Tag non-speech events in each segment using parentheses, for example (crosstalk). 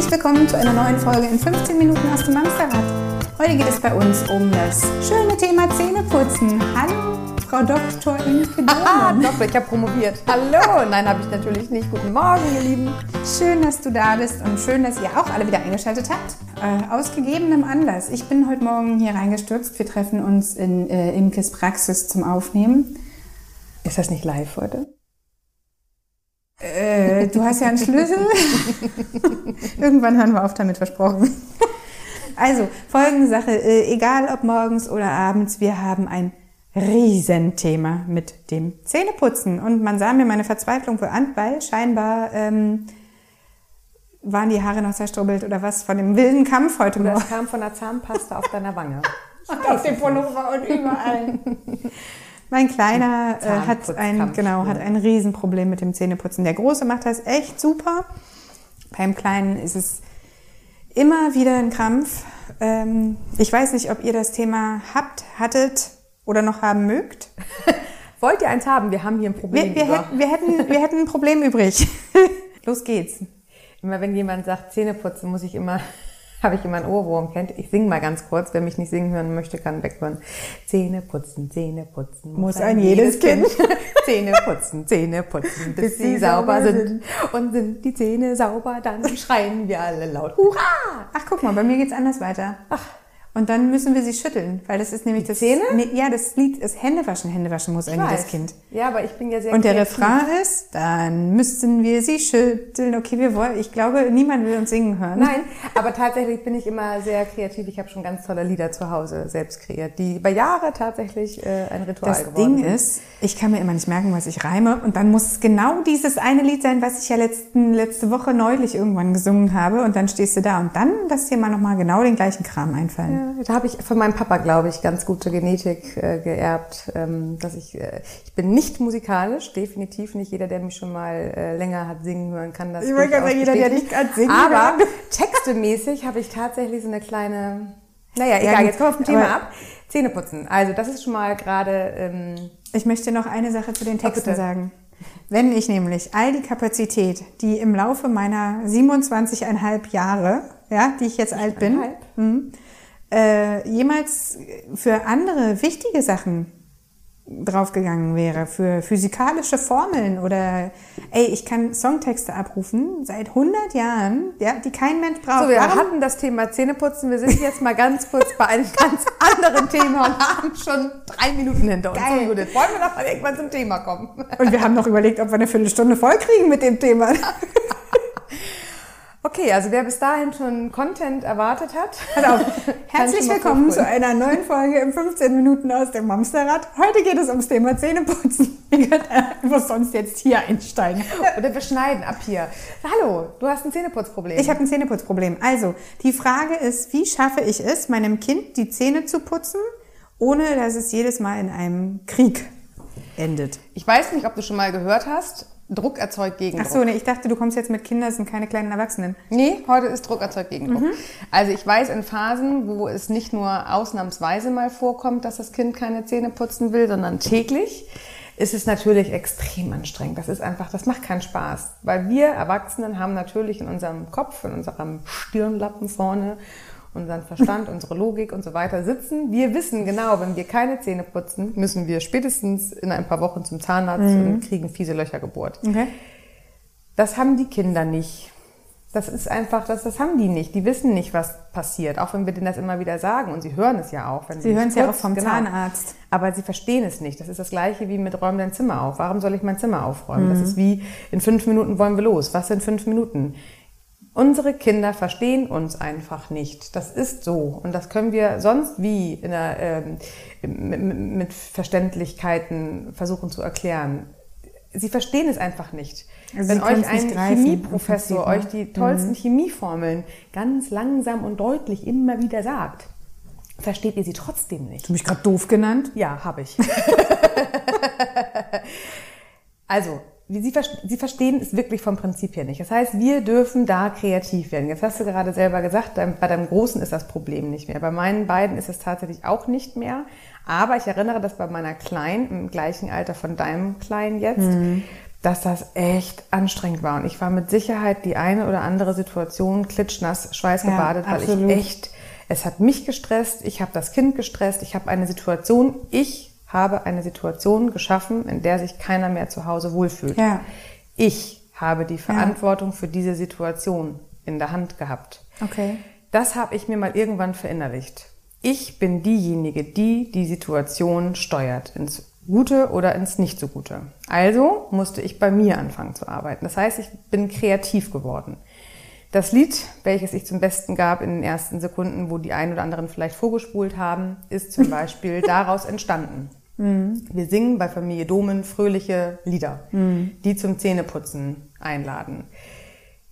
Herzlich willkommen zu einer neuen Folge in 15 Minuten aus dem Amsterrad. Heute geht es bei uns um das schöne Thema Zähneputzen. Hallo, Frau Dr. Inke Ah. Doktor, ich habe promoviert. Hallo. Nein, habe ich natürlich nicht. Guten Morgen, ihr Lieben. Schön, dass du da bist und schön, dass ihr auch alle wieder eingeschaltet habt. Äh, aus gegebenem Anlass. Ich bin heute Morgen hier reingestürzt. Wir treffen uns in äh, Imkes Praxis zum Aufnehmen. Ist das nicht live heute? Äh, du hast ja einen Schlüssel. (laughs) Irgendwann hören wir auf damit, versprochen. Also, folgende Sache. Äh, egal ob morgens oder abends, wir haben ein Riesenthema mit dem Zähneputzen. Und man sah mir meine Verzweiflung wohl an, weil scheinbar ähm, waren die Haare noch zerstrubbelt oder was von dem wilden Kampf heute Morgen. es kam von der Zahnpasta auf deiner Wange. (laughs) Und auf dem Pullover und überall. (laughs) Mein Kleiner äh, hat ein, genau, hat ein Riesenproblem mit dem Zähneputzen. Der Große macht das echt super. Beim Kleinen ist es immer wieder ein Krampf. Ähm, ich weiß nicht, ob ihr das Thema habt, hattet oder noch haben mögt. (laughs) Wollt ihr eins haben? Wir haben hier ein Problem. Wir, wir, hätten, wir, hätten, wir hätten ein Problem übrig. (laughs) Los geht's. Immer wenn jemand sagt Zähne putzen, muss ich immer, habe ich immer einen Ohrwurm. Kennt? Ich singe mal ganz kurz. Wer mich nicht singen hören möchte, kann weghören. Zähne putzen, Zähne putzen. Muss ein jedes Kind. (laughs) Zähne putzen, Zähne putzen, (laughs) bis, Bis sie sauber sauber sind. Und sind die Zähne sauber, dann (laughs) schreien wir alle laut. Hurra! Ach, guck mal, bei mir geht's anders weiter. Und dann müssen wir sie schütteln, weil das ist nämlich das Zähne? Nee, ja, das Lied ist Händewaschen. Händewaschen muss ein jedes weiß. Kind. Ja, aber ich bin ja sehr Und der kreativ. Refrain ist, dann müssten wir sie schütteln. Okay, wir wollen, ich glaube, niemand will uns singen hören. Nein, aber tatsächlich bin ich immer sehr kreativ. Ich habe schon ganz tolle Lieder zu Hause selbst kreiert, die über Jahre tatsächlich äh, ein Ritual Das geworden Ding sind. ist, ich kann mir immer nicht merken, was ich reime. Und dann muss es genau dieses eine Lied sein, was ich ja letzten, letzte Woche neulich irgendwann gesungen habe. Und dann stehst du da und dann lass dir mal nochmal genau den gleichen Kram einfallen. Ja, da habe ich von meinem Papa, glaube ich, ganz gute Genetik äh, geerbt, ähm, dass ich, äh, ich bin nicht musikalisch, definitiv nicht. Jeder, der mich schon mal äh, länger hat singen hören, kann das Ich wollte gerade jeder, der dich gerade singen Aber textemäßig habe ich tatsächlich so eine kleine, naja, Ja, egal, gut, jetzt kommen wir vom Thema aber- ab. Zähneputzen. Also das ist schon mal gerade, ähm, Ich möchte noch eine Sache zu den Texten sagen. Wenn ich nämlich all die Kapazität, die im Laufe meiner 27,5 Jahre, ja, die ich jetzt alt bin, Eineinhalb. Äh, jemals für andere wichtige Sachen draufgegangen wäre, für physikalische Formeln oder, ey, ich kann Songtexte abrufen seit 100 Jahren, ja, die kein Mensch braucht. So, wir Warum- hatten das Thema Zähneputzen. Wir sind jetzt mal ganz kurz bei einem ganz anderen Thema und haben schon drei Minuten hinter uns. Geil. So, Judith, wollen wir doch mal irgendwann zum Thema kommen? Und wir haben noch überlegt, ob wir eine Viertelstunde voll kriegen mit dem Thema. (laughs) Okay, also wer bis dahin schon Content erwartet hat. (laughs) Kann (laughs) herzlich willkommen zu einer neuen Folge im 15 Minuten aus dem Mamsterrad. Heute geht es ums Thema Zähneputzen. (laughs) Ihr könnt einfach sonst jetzt hier einsteigen. Oder wir schneiden ab hier. Hallo, du hast ein Zähneputzproblem. Ich habe ein Zähneputzproblem. Also, die Frage ist, wie schaffe ich es, meinem Kind die Zähne zu putzen, ohne dass es jedes Mal in einem Krieg endet? ich weiß nicht, ob du schon mal gehört hast, Druck erzeugt Ach Gegendruck. so, nee, ich dachte, du kommst jetzt mit Kindern, sind keine kleinen Erwachsenen. Nee, heute ist Druck erzeugt Gegendruck. Mhm. Also ich weiß in Phasen, wo es nicht nur ausnahmsweise mal vorkommt, dass das Kind keine Zähne putzen will, sondern täglich, ist es natürlich extrem anstrengend. Das ist einfach, das macht keinen Spaß. Weil wir Erwachsenen haben natürlich in unserem Kopf, in unserem Stirnlappen vorne, unseren Verstand, unsere Logik und so weiter sitzen. Wir wissen genau, wenn wir keine Zähne putzen, müssen wir spätestens in ein paar Wochen zum Zahnarzt Mhm. und kriegen fiese Löcher gebohrt. Okay? Das haben die Kinder nicht. Das ist einfach, das, das haben die nicht. Die wissen nicht, was passiert, auch wenn wir denen das immer wieder sagen. Und sie hören es ja auch. Wenn Sie hören es ja auch vom genau. Zahnarzt. Aber sie verstehen es nicht. Das ist das Gleiche wie mit räum dein Zimmer auf. Warum soll ich mein Zimmer aufräumen? Mhm. Das ist wie in fünf Minuten wollen wir los. Was sind fünf Minuten? Unsere Kinder verstehen uns einfach nicht. Das ist so. Und das können wir sonst wie in der, ähm, mit, Verständlichkeiten versuchen zu erklären. Sie verstehen es einfach nicht. Also Wenn euch ein greifen, Chemieprofessor euch ne? die tollsten Chemieformeln ganz langsam und deutlich immer wieder sagt, versteht ihr sie trotzdem nicht. Hast du mich gerade doof genannt? Ja, habe ich. (laughs) also, Sie, Sie verstehen es wirklich vom Prinzip her nicht. Das heißt, wir dürfen da kreativ werden. Jetzt hast du gerade selber gesagt, bei deinem Großen ist das Problem nicht mehr. Bei meinen beiden ist es tatsächlich auch nicht mehr. Aber ich erinnere das bei meiner Kleinen, im gleichen Alter von deinem Kleinen jetzt, dass das echt anstrengend war. Und ich war mit Sicherheit die eine oder andere Situation klitschnass, schweißgebadet, Ja, weil ich echt, es hat mich gestresst, ich habe das Kind gestresst, ich habe eine Situation, ich habe eine Situation geschaffen, in der sich keiner mehr zu Hause wohlfühlt. Ja. Ich habe die Verantwortung für diese Situation in der Hand gehabt. Okay. Das habe ich mir mal irgendwann verinnerlicht. Ich bin diejenige, die die Situation steuert, ins Gute oder ins Nicht so Gute. Also musste ich bei mir anfangen zu arbeiten. Das heißt, ich bin kreativ geworden. Das Lied, welches ich zum Besten gab in den ersten Sekunden, wo die einen oder anderen vielleicht vorgespult haben, ist zum (laughs) Beispiel daraus entstanden. Wir singen bei Familie Domen fröhliche Lieder, die zum Zähneputzen einladen.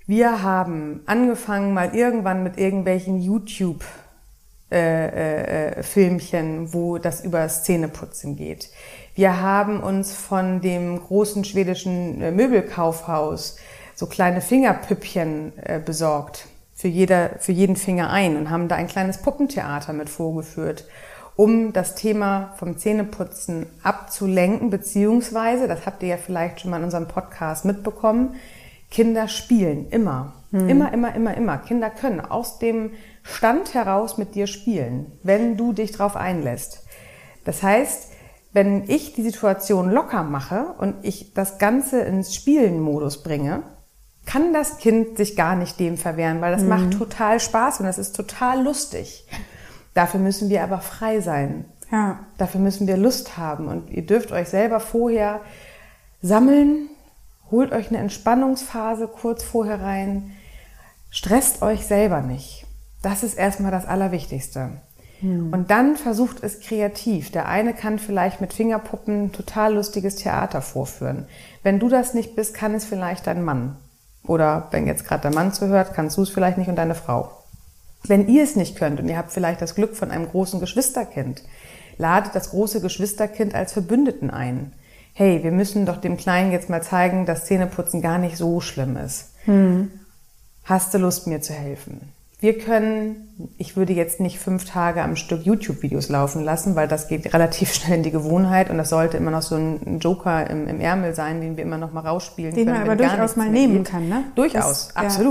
Wir haben angefangen mal irgendwann mit irgendwelchen YouTube äh, äh, Filmchen, wo das über Szeneputzen geht. Wir haben uns von dem großen schwedischen äh, Möbelkaufhaus so kleine Fingerpüppchen äh, besorgt, für, jeder, für jeden Finger ein und haben da ein kleines Puppentheater mit vorgeführt, um das Thema vom Zähneputzen abzulenken, beziehungsweise, das habt ihr ja vielleicht schon mal in unserem Podcast mitbekommen, Kinder spielen immer. Immer, immer, immer, immer. Kinder können aus dem Stand heraus mit dir spielen, wenn du dich darauf einlässt. Das heißt, wenn ich die Situation locker mache und ich das Ganze ins Spielen-Modus bringe, kann das Kind sich gar nicht dem verwehren, weil das macht total Spaß und das ist total lustig. Dafür müssen wir aber frei sein. Ja. Dafür müssen wir Lust haben und ihr dürft euch selber vorher sammeln, holt euch eine Entspannungsphase kurz vorher rein, stresst euch selber nicht. Das ist erstmal das Allerwichtigste. Und dann versucht es kreativ. Der eine kann vielleicht mit Fingerpuppen total lustiges Theater vorführen. Wenn du das nicht bist, kann es vielleicht dein Mann. Oder wenn jetzt gerade der Mann zuhört, kannst du es vielleicht nicht und deine Frau. Wenn ihr es nicht könnt und ihr habt vielleicht das Glück von einem großen Geschwisterkind, ladet das große Geschwisterkind als Verbündeten ein. Hey, wir müssen doch dem Kleinen jetzt mal zeigen, dass Zähneputzen gar nicht so schlimm ist. Hast du Lust, mir zu helfen? Wir können, ich würde jetzt nicht fünf Tage am Stück YouTube-Videos laufen lassen, weil das geht relativ (laughs) schnell in die Gewohnheit und das sollte immer noch so ein Joker im, im Ärmel sein, den wir immer noch mal rausspielen Den können. man wenn aber durchaus mal nehmen geht. kann, ne? Durchaus, Das- ja.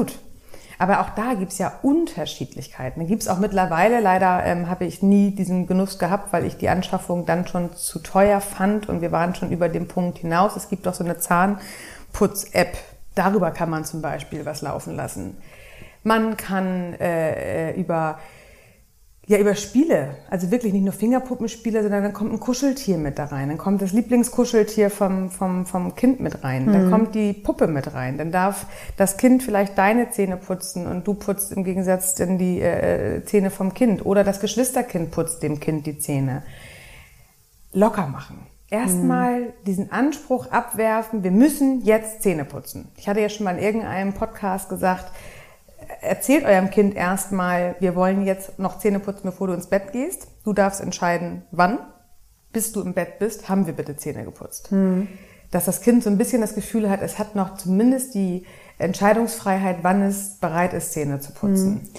Aber auch da gibt's ja Unterschiedlichkeiten. Gibt's auch mittlerweile, leider ähm, habe ich nie diesen Genuss gehabt, weil ich die Anschaffung dann schon zu teuer fand und wir waren schon über den Punkt hinaus. Es gibt doch so eine Zahnputz-App. Darüber kann man zum Beispiel was laufen lassen. Man kann äh, äh, über ja, über Spiele, also wirklich nicht nur Fingerpuppenspiele, sondern dann kommt ein Kuscheltier mit da rein, dann kommt das Lieblingskuscheltier vom, vom, vom Kind mit rein, dann kommt die Puppe mit rein, dann darf das Kind vielleicht deine Zähne putzen und du putzt im Gegensatz dann die äh, Zähne vom Kind. Oder das Geschwisterkind putzt dem Kind die Zähne. Locker machen. Erstmal diesen Anspruch abwerfen, wir müssen jetzt Zähne putzen. Ich hatte ja schon mal in irgendeinem Podcast gesagt, erzählt eurem Kind erstmal, wir wollen jetzt noch Zähne putzen, bevor du ins Bett gehst. Du darfst entscheiden, wann. Bis du im Bett bist, haben wir bitte Zähne geputzt. Dass das Kind so ein bisschen das Gefühl hat, es hat noch zumindest die Entscheidungsfreiheit, wann es bereit ist, Zähne zu putzen.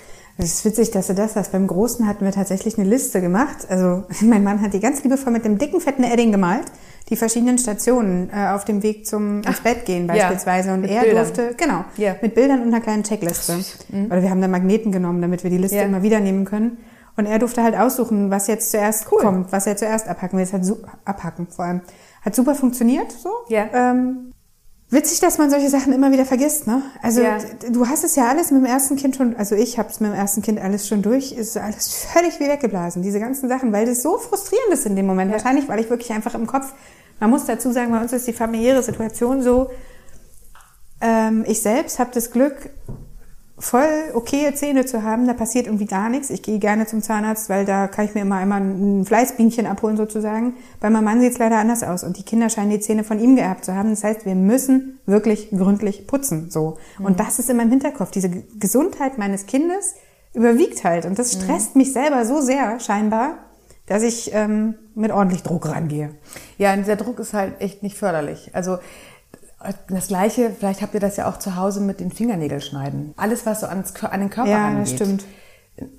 Es ist witzig, dass du das hast. Beim Großen hatten wir tatsächlich eine Liste gemacht. Also (laughs) mein Mann hat die ganz liebevoll mit dem dicken, fetten Edding gemalt. Die verschiedenen Stationen äh, auf dem Weg zum ins Bett gehen ja, beispielsweise. Und mit er Bildern. durfte, genau, Ja. mit Bildern und einer kleinen Checkliste. Oder wir haben da Magneten genommen, damit wir die Liste Ja. immer wieder nehmen können. Und er durfte halt aussuchen, was jetzt zuerst Cool. kommt, was er zuerst abhacken will. Es hat abhacken vor allem. Hat super funktioniert, so. Ja. Ähm, Witzig, dass man solche Sachen immer wieder vergisst, ne? Also Ja. du hast es ja alles mit dem ersten Kind schon, also ich habe es mit dem ersten Kind alles schon durch, ist alles völlig wie weggeblasen, diese ganzen Sachen, weil das so frustrierend ist in dem Moment. Wahrscheinlich, weil ich wirklich einfach im Kopf, man muss dazu sagen, bei uns ist die familiäre Situation so, ähm, ich selbst habe das Glück, voll okaye Zähne zu haben, da passiert irgendwie gar nichts. Ich gehe gerne zum Zahnarzt, weil da kann ich mir immer einmal ein Fleißbienchen abholen sozusagen. Bei meinem Mann sieht es leider anders aus und die Kinder scheinen die Zähne von ihm geerbt zu haben. Das heißt, wir müssen wirklich gründlich putzen, so. Und das ist in meinem Hinterkopf. Diese Gesundheit meines Kindes überwiegt halt und das stresst mich selber so sehr scheinbar, dass ich ähm, mit ordentlich Druck rangehe. Ja, und dieser Druck ist halt echt nicht förderlich. Also das Gleiche, vielleicht habt ihr das ja auch zu Hause mit den Fingernägeln schneiden. Alles, was so ans, an den Körper Ja, rangeht. das stimmt.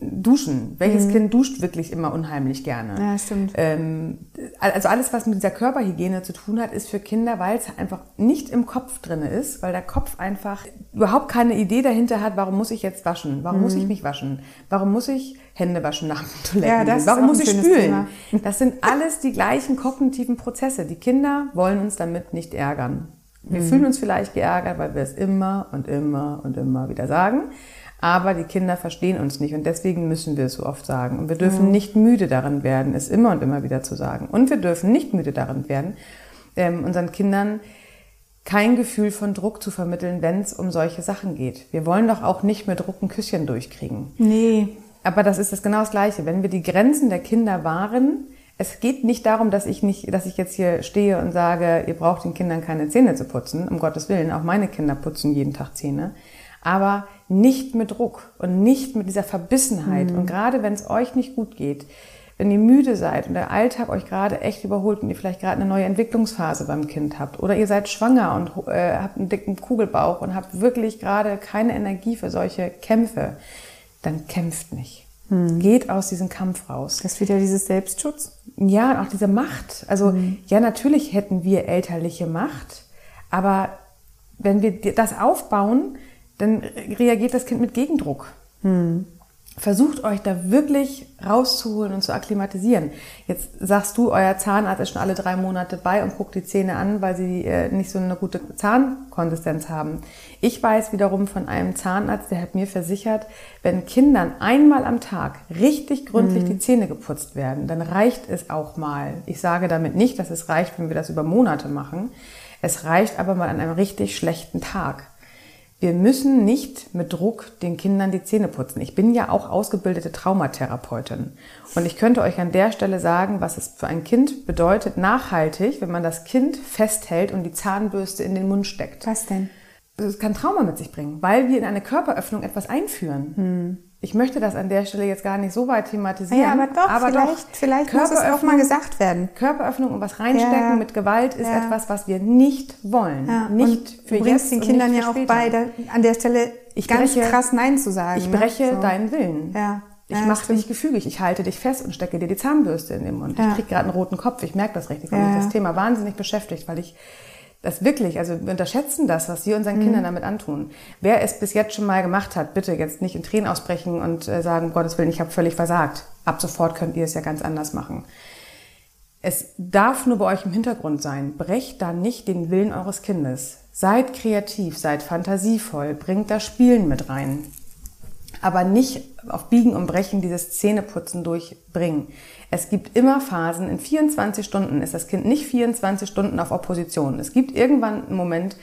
Duschen. Welches Kind duscht wirklich immer unheimlich gerne? Mhm. Ja, stimmt. Ähm, also alles, was mit dieser Körperhygiene zu tun hat, ist für Kinder, weil es einfach nicht im Kopf drin ist, weil der Kopf einfach überhaupt keine Idee dahinter hat, warum muss ich jetzt waschen? Warum muss ich mich waschen? Warum muss ich Hände waschen nach dem (laughs) Toiletten? Mhm. Ja, das ist warum muss ich spülen? Thema. Das sind alles die gleichen kognitiven Prozesse. Die Kinder wollen uns damit nicht ärgern. Wir fühlen uns vielleicht geärgert, weil wir es immer und immer und immer wieder sagen. Aber die Kinder verstehen uns nicht und deswegen müssen wir es so oft sagen. Und wir dürfen nicht müde darin werden, es immer und immer wieder zu sagen. Und wir dürfen nicht müde darin werden, ähm, unseren Kindern kein Gefühl von Druck zu vermitteln, wenn es um solche Sachen geht. Wir wollen doch auch nicht mit Druck ein Küsschen durchkriegen. Nee. Aber das ist das genau das Gleiche. Wenn wir die Grenzen der Kinder wahren, es geht nicht darum, dass ich nicht, dass ich jetzt hier stehe und sage, ihr braucht den Kindern keine Zähne zu putzen. Um Gottes Willen, auch meine Kinder putzen jeden Tag Zähne. Aber nicht mit Druck und nicht mit dieser Verbissenheit. Und gerade wenn es euch nicht gut geht, wenn ihr müde seid und der Alltag euch gerade echt überholt und ihr vielleicht gerade eine neue Entwicklungsphase beim Kind habt oder ihr seid schwanger und äh, habt einen dicken Kugelbauch und habt wirklich gerade keine Energie für solche Kämpfe, dann kämpft nicht. Geht aus diesem Kampf raus. Das ist wieder dieses Selbstschutz. Ja, und auch diese Macht. Also, ja, natürlich hätten wir elterliche Macht, aber wenn wir das aufbauen, dann reagiert das Kind mit Gegendruck. Versucht euch da wirklich rauszuholen und zu akklimatisieren. Jetzt sagst du, euer Zahnarzt ist schon alle drei Monate bei und guckt die Zähne an, weil sie äh, nicht so eine gute Zahnkonsistenz haben. Ich weiß wiederum von einem Zahnarzt, der hat mir versichert, wenn Kindern einmal am Tag richtig gründlich die Zähne geputzt werden, dann reicht es auch mal. Ich sage damit nicht, dass es reicht, wenn wir das über Monate machen. Es reicht aber mal an einem richtig schlechten Tag. Wir müssen nicht mit Druck den Kindern die Zähne putzen. Ich bin ja auch ausgebildete Traumatherapeutin. Und ich könnte euch an der Stelle sagen, was es für ein Kind bedeutet, nachhaltig, wenn man das Kind festhält und die Zahnbürste in den Mund steckt. Was denn? Das kann Trauma mit sich bringen, weil wir in eine Körperöffnung etwas einführen. Ich möchte das an der Stelle jetzt gar nicht so weit thematisieren. Ja, aber doch, vielleicht, vielleicht muss es auch mal gesagt werden. Körperöffnung und was reinstecken Ja. mit Gewalt ist Ja. etwas, was wir nicht wollen. Ja, nicht und für du bringst den Kindern ja auch bei, an der Stelle Ich ganz breche- krass Nein zu sagen. Ich ne? breche So. deinen Willen. Ja. Ich mache dich gefügig. Ich halte dich fest und stecke dir die Zahnbürste in den Mund. Ich krieg gerade einen roten Kopf. Ich merke das richtig, weil mich das Thema wahnsinnig beschäftigt, weil ich das wirklich, also wir unterschätzen das, was wir Mhm. unseren Kindern damit antun. Wer es bis jetzt schon mal gemacht hat, bitte jetzt nicht in Tränen ausbrechen und äh, sagen, um Gottes Willen, ich habe völlig versagt. Ab sofort könnt ihr es ja ganz anders machen. Es darf nur bei euch im Hintergrund sein. Brecht da nicht den Willen eures Kindes. Seid kreativ, seid fantasievoll, bringt das Spielen mit rein. Aber nicht auf Biegen und Brechen dieses Zähneputzen durchbringen. Es gibt immer Phasen, in 24 Stunden ist das Kind nicht 24 Stunden auf Opposition. Es gibt irgendwann einen Moment,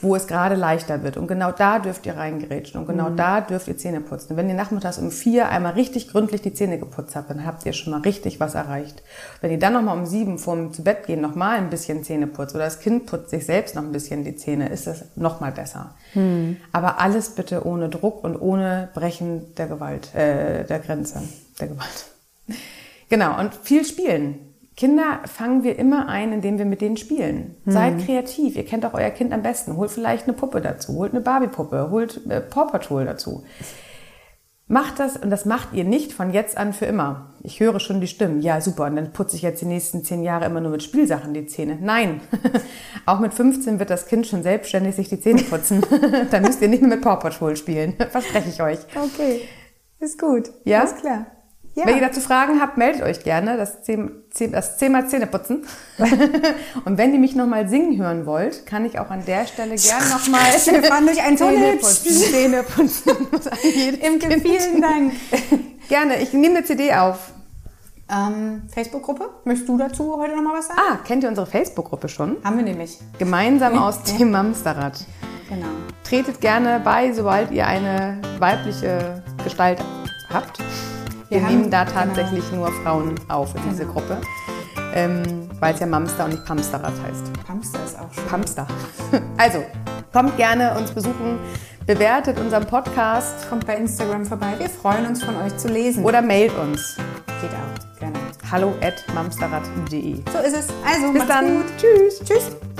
wo es gerade leichter wird. Und genau da dürft ihr reingerätschen. Und genau da dürft ihr Zähne putzen. Und wenn ihr nachmittags um vier einmal richtig gründlich die Zähne geputzt habt, dann habt ihr schon mal richtig was erreicht. Wenn ihr dann nochmal um sieben vorm zu Bett gehen nochmal ein bisschen Zähne putzt oder das Kind putzt sich selbst noch ein bisschen die Zähne, ist das nochmal besser. Aber alles bitte ohne Druck und ohne Brechen der Gewalt, äh, der Grenze der Gewalt. Genau, und viel spielen. Kinder fangen wir immer ein, indem wir mit denen spielen. Seid kreativ. Ihr kennt auch euer Kind am besten. Holt vielleicht eine Puppe dazu, holt eine Barbie-Puppe, holt äh, Paw Patrol dazu. Macht das, und das macht ihr nicht von jetzt an für immer. Ich höre schon die Stimmen. Ja, super, und dann putze ich jetzt die nächsten zehn Jahre immer nur mit Spielsachen die Zähne. Nein, (laughs) auch mit 15 wird das Kind schon selbstständig sich die Zähne putzen. (laughs) dann müsst ihr nicht mehr mit Paw Patrol spielen. (laughs) Verspreche ich euch. Okay, ist gut. Ja? Ist klar. Ja. Wenn ihr dazu Fragen habt, meldet euch gerne. Das, Zehn- Zehn- das Thema Zähneputzen. (laughs) Und wenn ihr mich nochmal singen hören wollt, kann ich auch an der Stelle gerne nochmal Wir (laughs) fahren durch einen Tunnel. (laughs) Zähneputzen. Imke, vielen Dank. Gerne, ich nehme eine CD auf. Ähm, Facebook-Gruppe, möchtest du dazu heute noch mal was sagen? Ah, kennt ihr unsere Facebook-Gruppe schon? Haben wir nämlich. Gemeinsam aus dem Mamsterrad. Genau. Tretet gerne bei, sobald ihr eine weibliche Gestalt habt. Wir, Wir nehmen da genau. tatsächlich nur Frauen auf in diese Gruppe, ähm, weil es ja Mamster und nicht Pamsterrad heißt. Hamster ist auch schön. Pamster. (laughs) Also, kommt gerne uns besuchen, bewertet unseren Podcast Kommt bei Instagram vorbei. Wir freuen uns, von euch zu lesen. oder mailt uns. Geht auch. Gerne. hallo at mamsterrad.de. So ist es. Also, Bis macht's dann. gut. Tschüss. Tschüss.